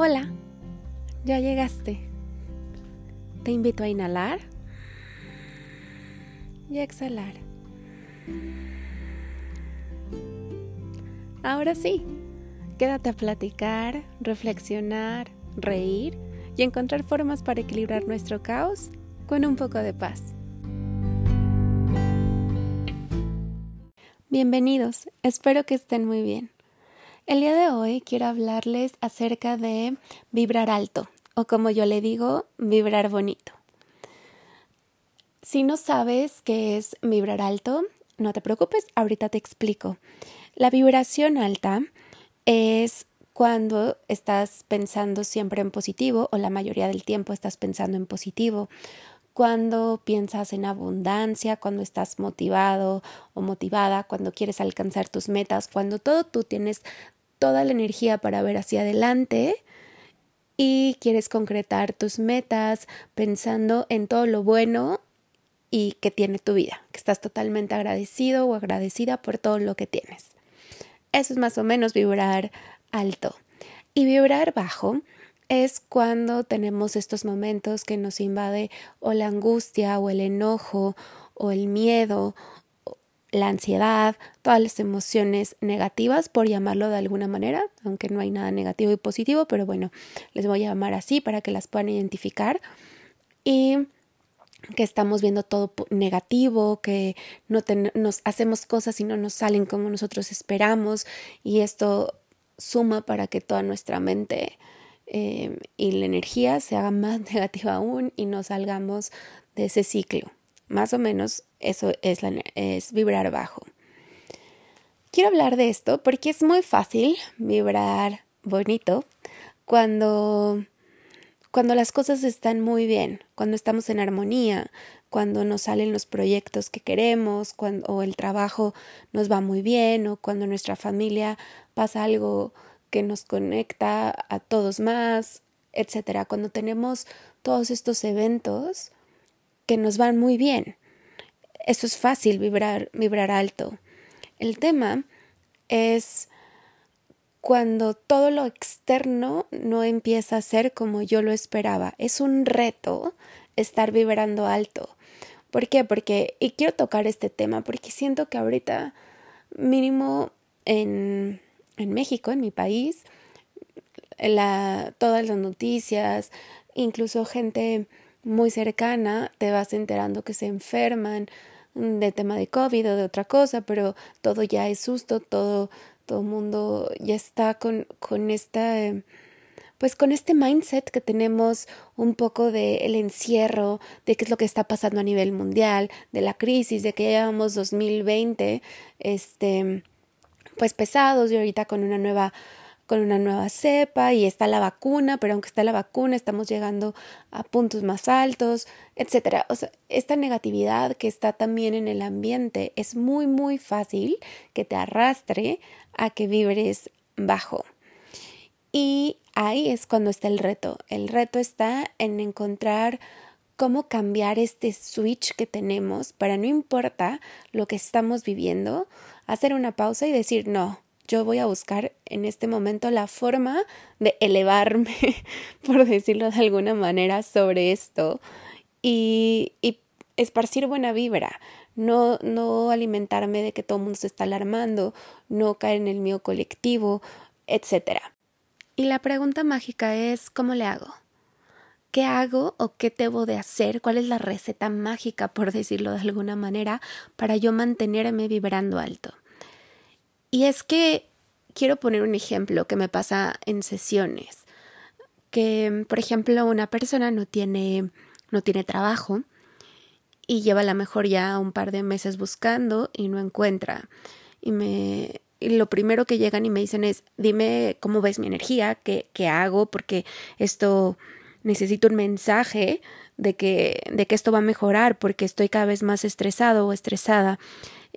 Hola, ya llegaste. Te invito a inhalar y a exhalar. Ahora sí, quédate a platicar, reflexionar, reír y encontrar formas para equilibrar nuestro caos con un poco de paz. Bienvenidos, espero que estén muy bien. El día de hoy quiero hablarles acerca de vibrar alto, o como yo le digo, vibrar bonito. Si no sabes qué es vibrar alto, no te preocupes, ahorita te explico. La vibración alta es cuando estás pensando siempre en positivo o la mayoría del tiempo estás pensando en positivo, cuando piensas en abundancia, cuando estás motivado o motivada, cuando quieres alcanzar tus metas, cuando todo tú tienes toda la energía para ver hacia adelante y quieres concretar tus metas pensando en todo lo bueno y que tiene tu vida, que estás totalmente agradecido o agradecida por todo lo que tienes. Eso es más o menos vibrar alto. Y vibrar bajo es cuando tenemos estos momentos que nos invade o la angustia o el enojo o el miedo la ansiedad, todas las emociones negativas, por llamarlo de alguna manera, aunque no hay nada negativo y positivo, pero bueno, les voy a llamar así para que las puedan identificar. Y que estamos viendo todo negativo, que no nos hacemos cosas y no nos salen como nosotros esperamos, y esto suma para que toda nuestra mente eh, y la energía se haga más negativa aún y no salgamos de ese ciclo. Más o menos eso es, es vibrar bajo. Quiero hablar de esto porque es muy fácil vibrar bonito cuando, cuando las cosas están muy bien, cuando estamos en armonía, cuando nos salen los proyectos que queremos, cuando o el trabajo nos va muy bien o cuando nuestra familia pasa algo que nos conecta a todos más, etcétera. Cuando tenemos todos estos eventos que nos van muy bien. Eso es fácil, vibrar, vibrar alto. El tema es cuando todo lo externo no empieza a ser como yo lo esperaba. Es un reto estar vibrando alto. ¿Por qué? Porque, y quiero tocar este tema, porque siento que ahorita, mínimo en, en México, en mi país, todas las noticias, incluso gente muy cercana, te vas enterando que se enferman de tema de COVID o de otra cosa, pero todo ya es susto, todo, todo mundo ya está con, con esta, pues con este mindset que tenemos un poco de el encierro, de qué es lo que está pasando a nivel mundial, de la crisis, de que ya llevamos 2020, este, pues pesados y ahorita con una nueva con una nueva cepa y está la vacuna, pero aunque está la vacuna estamos llegando a puntos más altos, etcétera. O sea, esta negatividad que está también en el ambiente es muy muy fácil que te arrastre a que vibres bajo. Y ahí es cuando está el reto. El reto está en encontrar cómo cambiar este switch que tenemos para no importa lo que estamos viviendo, hacer una pausa y decir no, yo voy a buscar en este momento la forma de elevarme, por decirlo de alguna manera, sobre esto y, y esparcir buena vibra, no, no alimentarme de que todo el mundo se está alarmando, no caer en el mío colectivo, etc. Y la pregunta mágica es, ¿cómo le hago? ¿Qué hago o qué debo de hacer? ¿Cuál es la receta mágica, por decirlo de alguna manera, para yo mantenerme vibrando alto? Y es que quiero poner un ejemplo que me pasa en sesiones, que por ejemplo una persona no tiene no tiene trabajo y lleva a lo mejor ya un par de meses buscando y no encuentra. Y me y lo primero que llegan y me dicen es dime cómo ves mi energía, qué, qué hago, porque esto necesito un mensaje de que, de que esto va a mejorar, porque estoy cada vez más estresado o estresada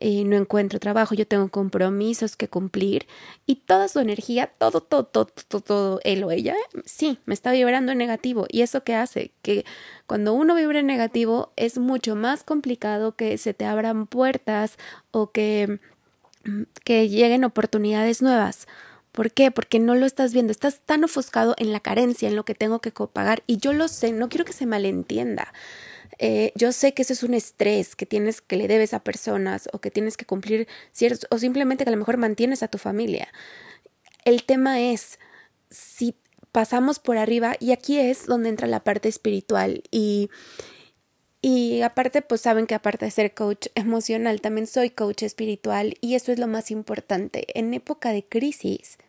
eh, no encuentro trabajo, yo tengo compromisos que cumplir y toda su energía, todo, todo, todo, todo, todo él o ella, sí, me está vibrando en negativo. ¿Y eso qué hace? Que cuando uno vibra en negativo es mucho más complicado que se te abran puertas o que, que lleguen oportunidades nuevas. ¿Por qué? Porque no lo estás viendo, estás tan ofuscado en la carencia, en lo que tengo que pagar y yo lo sé, no quiero que se malentienda. Eh, yo sé que eso es un estrés que tienes que le debes a personas o que tienes que cumplir ciertos o simplemente que a lo mejor mantienes a tu familia. El tema es si pasamos por arriba y aquí es donde entra la parte espiritual y y aparte, pues saben que aparte de ser coach emocional, también soy coach espiritual y eso es lo más importante. En época de crisis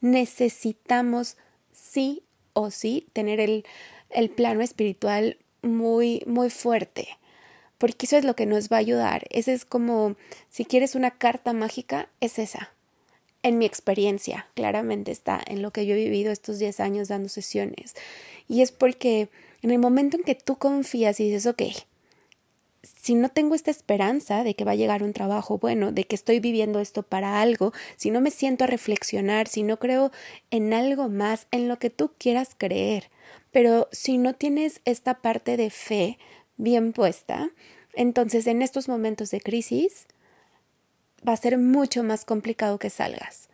necesitamos sí o sí tener el, el plano espiritual muy, muy fuerte, porque eso es lo que nos va a ayudar. Ese es como, si quieres una carta mágica, es esa. En mi experiencia, claramente está en lo que yo he vivido estos 10 años dando sesiones. Y es porque en el momento en que tú confías y dices, ok, si no tengo esta esperanza de que va a llegar un trabajo bueno, de que estoy viviendo esto para algo, si no me siento a reflexionar, si no creo en algo más, en lo que tú quieras creer, pero si no tienes esta parte de fe bien puesta, entonces en estos momentos de crisis va a ser mucho más complicado que salgas.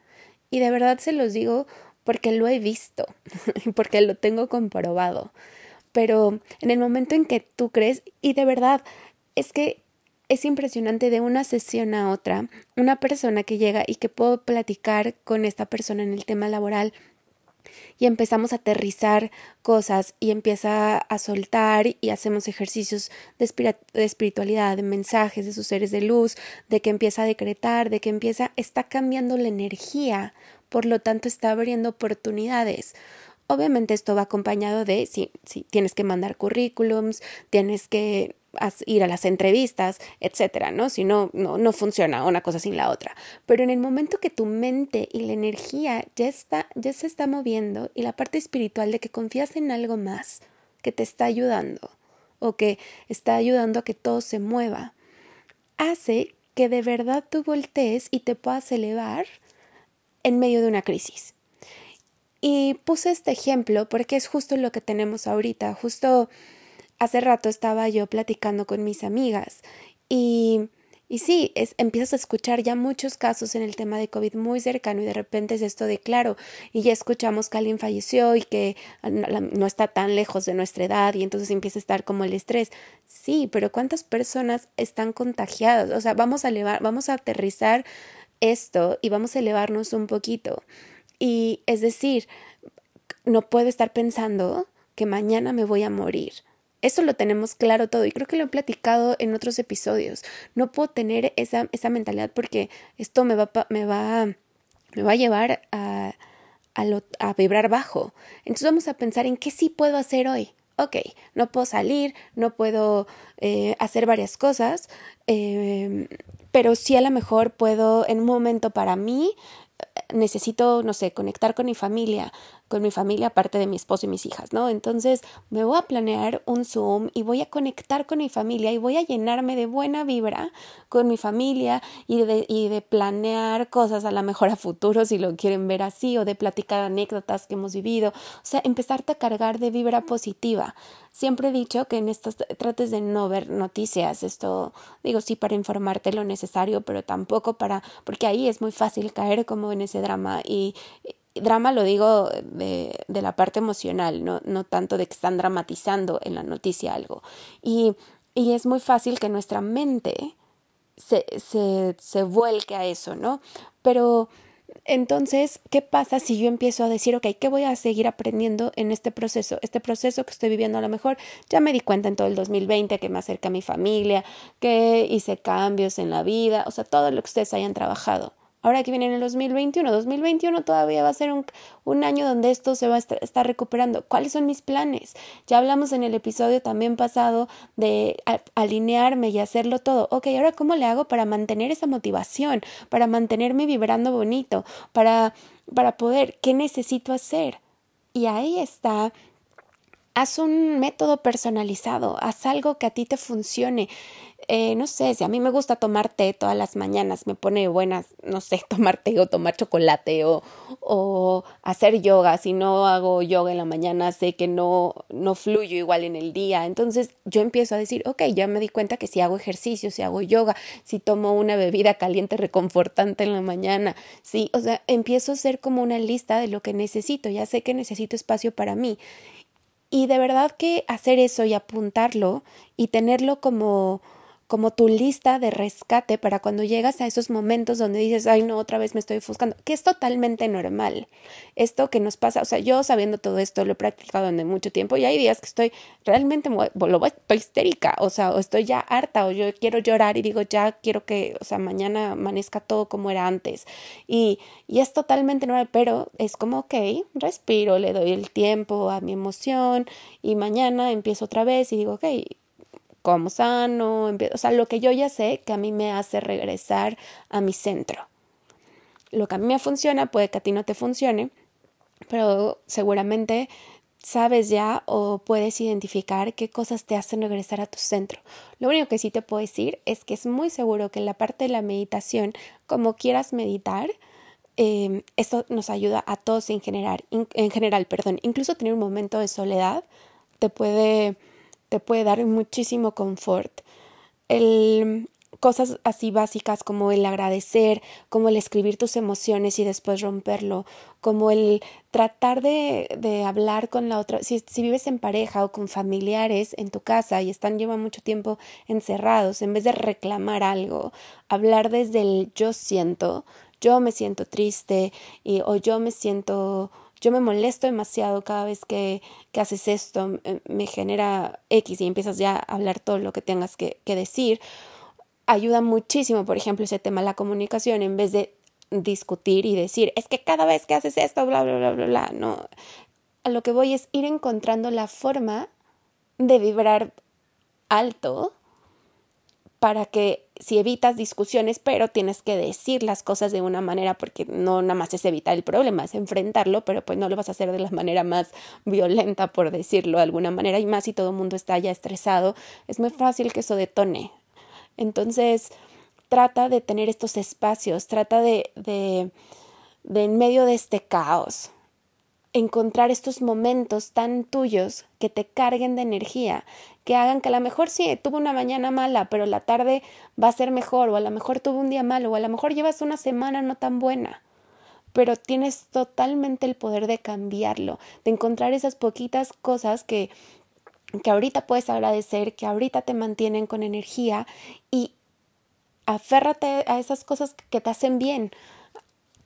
Y de verdad se los digo porque lo he visto, porque lo tengo comprobado. Pero en el momento en que tú crees, y de verdad, es que es impresionante de una sesión a otra, una persona que llega y que puedo platicar con esta persona en el tema laboral y empezamos a aterrizar cosas y empieza a soltar y hacemos ejercicios de, espiritualidad, de mensajes de sus seres de luz, de que empieza a decretar, de que empieza, está cambiando la energía, por lo tanto está abriendo oportunidades. Obviamente esto va acompañado de si, si tienes que mandar currículums, tienes que ir a las entrevistas, etcétera, ¿no? Si no, no, no funciona una cosa sin la otra. Pero en el momento que tu mente y la energía ya está, ya se está moviendo y la parte espiritual de que confías en algo más que te está ayudando o que está ayudando a que todo se mueva, hace que de verdad tú voltees y te puedas elevar en medio de una crisis. Y puse este ejemplo porque es justo lo que tenemos ahorita, justo hace rato estaba yo platicando con mis amigas y, y sí, es, empiezas a escuchar ya muchos casos en el tema de COVID muy cercano y de repente es esto de claro y ya escuchamos que alguien falleció y que no está tan lejos de nuestra edad y entonces empieza a estar como el estrés. Sí, pero ¿cuántas personas están contagiadas? O sea, vamos a elevar, vamos a aterrizar esto y vamos a elevarnos un poquito. Y es decir, no puedo estar pensando que mañana me voy a morir eso lo tenemos claro todo y creo que lo he platicado en otros episodios. No puedo tener esa, esa mentalidad porque esto me va, me va, me va a llevar a, a, vibrar bajo. Entonces vamos a pensar en qué sí puedo hacer hoy. Ok, no puedo salir, no puedo eh, hacer varias cosas, eh, pero sí a lo mejor puedo en un momento para mí necesito, no sé, conectar con mi familia, con mi familia aparte de mi esposo y mis hijas, ¿no? Entonces me voy a planear un Zoom y voy a conectar con mi familia y voy a llenarme de buena vibra con mi familia y de, y de planear cosas a lo mejor a futuro si lo quieren ver así o de platicar anécdotas que hemos vivido, o sea, empezarte a cargar de vibra positiva. Siempre he dicho que en estas trates de no ver noticias, esto digo sí para informarte lo necesario, pero tampoco para, porque ahí es muy fácil caer como en ese drama y drama lo digo de, de, la parte emocional, no, no tanto de que están dramatizando en la noticia algo. Y, y es muy fácil que nuestra mente se, se, se vuelque a eso, ¿no? Pero entonces, ¿qué pasa si yo empiezo a decir, ok, ¿qué voy a seguir aprendiendo en este proceso? Este proceso que estoy viviendo a lo mejor, ya me di cuenta en todo el 2020 que me acerca a mi familia, que hice cambios en la vida, o sea, todo lo que ustedes hayan trabajado. Ahora que viene en el 2021, 2021 todavía va a ser un, un año donde esto se va a estar, recuperando. ¿Cuáles son mis planes? Ya hablamos en el episodio también pasado de alinearme y hacerlo todo. Ok, ahora ¿cómo le hago para mantener esa motivación? Para mantenerme vibrando bonito, para, para poder, ¿qué necesito hacer? Y ahí está haz un método personalizado, haz algo que a ti te funcione. Eh, no sé, si a mí me gusta tomar té todas las mañanas, me pone buenas, no sé, tomar té o tomar chocolate o, o hacer yoga. Si no hago yoga en la mañana, sé que no, no fluyo igual en el día. Entonces yo empiezo a decir, ok, ya me di cuenta que si hago ejercicio, si hago yoga, si tomo una bebida caliente reconfortante en la mañana, sí, o sea, empiezo a hacer como una lista de lo que necesito. Ya sé que necesito espacio para mí. Y de verdad que hacer eso y apuntarlo y tenerlo como como tu lista de rescate para cuando llegas a esos momentos donde dices, ay, no, otra vez me estoy ofuscando, que es totalmente normal. Esto que nos pasa, o sea, yo sabiendo todo esto, lo he practicado durante mucho tiempo y hay días que estoy realmente, estoy histérica, o sea, o estoy ya harta, o yo quiero llorar y digo, ya quiero que, o sea, mañana amanezca todo como era antes. Y, y es totalmente normal, pero es como, ok, respiro, le doy el tiempo a mi emoción y mañana empiezo otra vez y digo, ok, como sano, o sea, lo que yo ya sé que a mí me hace regresar a mi centro. Lo que a mí me funciona puede que a ti no te funcione, pero seguramente sabes ya o puedes identificar qué cosas te hacen regresar a tu centro. Lo único que sí te puedo decir es que es muy seguro que en la parte de la meditación, como quieras meditar, eh, esto nos ayuda a todos en general, en general, perdón, incluso tener un momento de soledad te puede te puede dar muchísimo confort. El, cosas así básicas como el agradecer, como el escribir tus emociones y después romperlo, como el tratar de, de hablar con la otra, si, si, vives en pareja o con familiares en tu casa y están llevan mucho tiempo encerrados, en vez de reclamar algo, hablar desde el yo siento, yo me siento triste y, o yo me siento yo me molesto demasiado cada vez que, que haces esto, me genera X y empiezas ya a hablar todo lo que tengas que, que decir, ayuda muchísimo, por ejemplo, ese tema de la comunicación, en vez de discutir y decir, es que cada vez que haces esto, bla, bla, bla, bla, bla, no. A lo que voy es ir encontrando la forma de vibrar alto para que si evitas discusiones, pero tienes que decir las cosas de una manera porque no nada más es evitar el problema, es enfrentarlo, pero pues no lo vas a hacer de la manera más violenta, por decirlo de alguna manera, y más si todo el mundo está ya estresado, es muy fácil que eso detone. Entonces, trata de tener estos espacios, trata de, de, de en medio de este caos, encontrar estos momentos tan tuyos que te carguen de energía, que hagan que a lo mejor sí, tuvo una mañana mala, pero la tarde va a ser mejor, o a lo mejor tuvo un día malo, o a lo mejor llevas una semana no tan buena, pero tienes totalmente el poder de cambiarlo, de encontrar esas poquitas cosas que, que ahorita puedes agradecer, que ahorita te mantienen con energía y aférrate a esas cosas que te hacen bien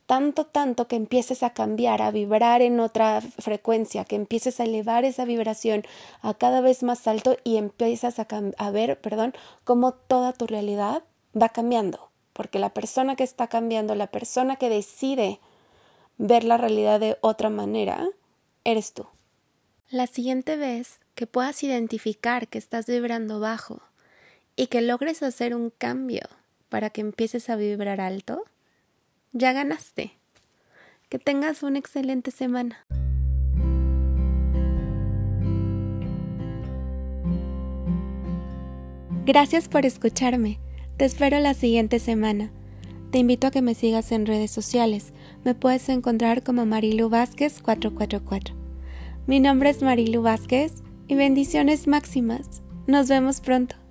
tanto, tanto que empieces a cambiar, a vibrar en otra frecuencia, que empieces a elevar esa vibración a cada vez más alto y empiezas a, a ver, perdón, cómo toda tu realidad va cambiando. Porque la persona que está cambiando, la persona que decide ver la realidad de otra manera, eres tú. La siguiente vez que puedas identificar que estás vibrando bajo y que logres hacer un cambio para que empieces a vibrar alto, ya ganaste. Que tengas una excelente semana. Gracias por escucharme. Te espero la siguiente semana. Te invito a que me sigas en redes sociales. Me puedes encontrar como Marilu Vázquez 444. Mi nombre es Marilu Vázquez y bendiciones máximas. Nos vemos pronto.